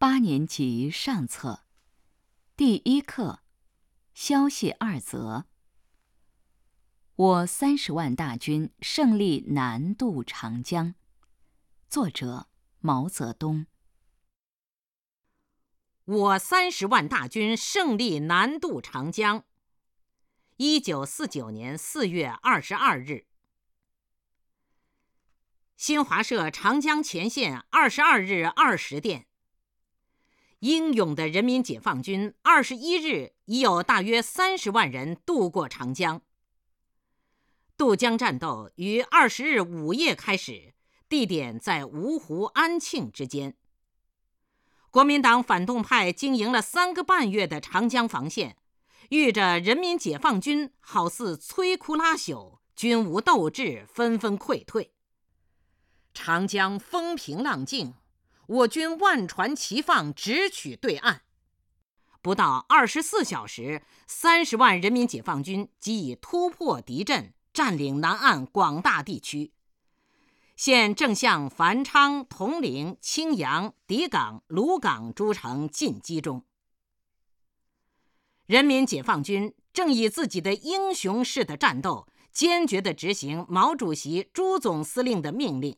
八年级上册，第一课，消息二则。我三十万大军胜利南渡长江。作者：毛泽东。我三十万大军胜利南渡长江。一九四九年四月二十二日，新华社长江前线二十二日二十电。英勇的人民解放军二十一日已有大约三十万人渡过长江。渡江战斗于二十日午夜开始，地点在芜湖、安庆之间。国民党反动派经营了三个半月的长江防线，遇着人民解放军好似摧枯拉朽，军无斗志，纷纷溃退。长江风平浪静。我军万船齐放，直取对岸。不到二十四小时，三十万人民解放军即已突破敌阵，占领南岸广大地区，现正向繁昌、铜陵、青阳、荻港、鲁港诸城进击中。人民解放军正以自己的英雄式的战斗，坚决地执行毛主席、朱总司令的命令。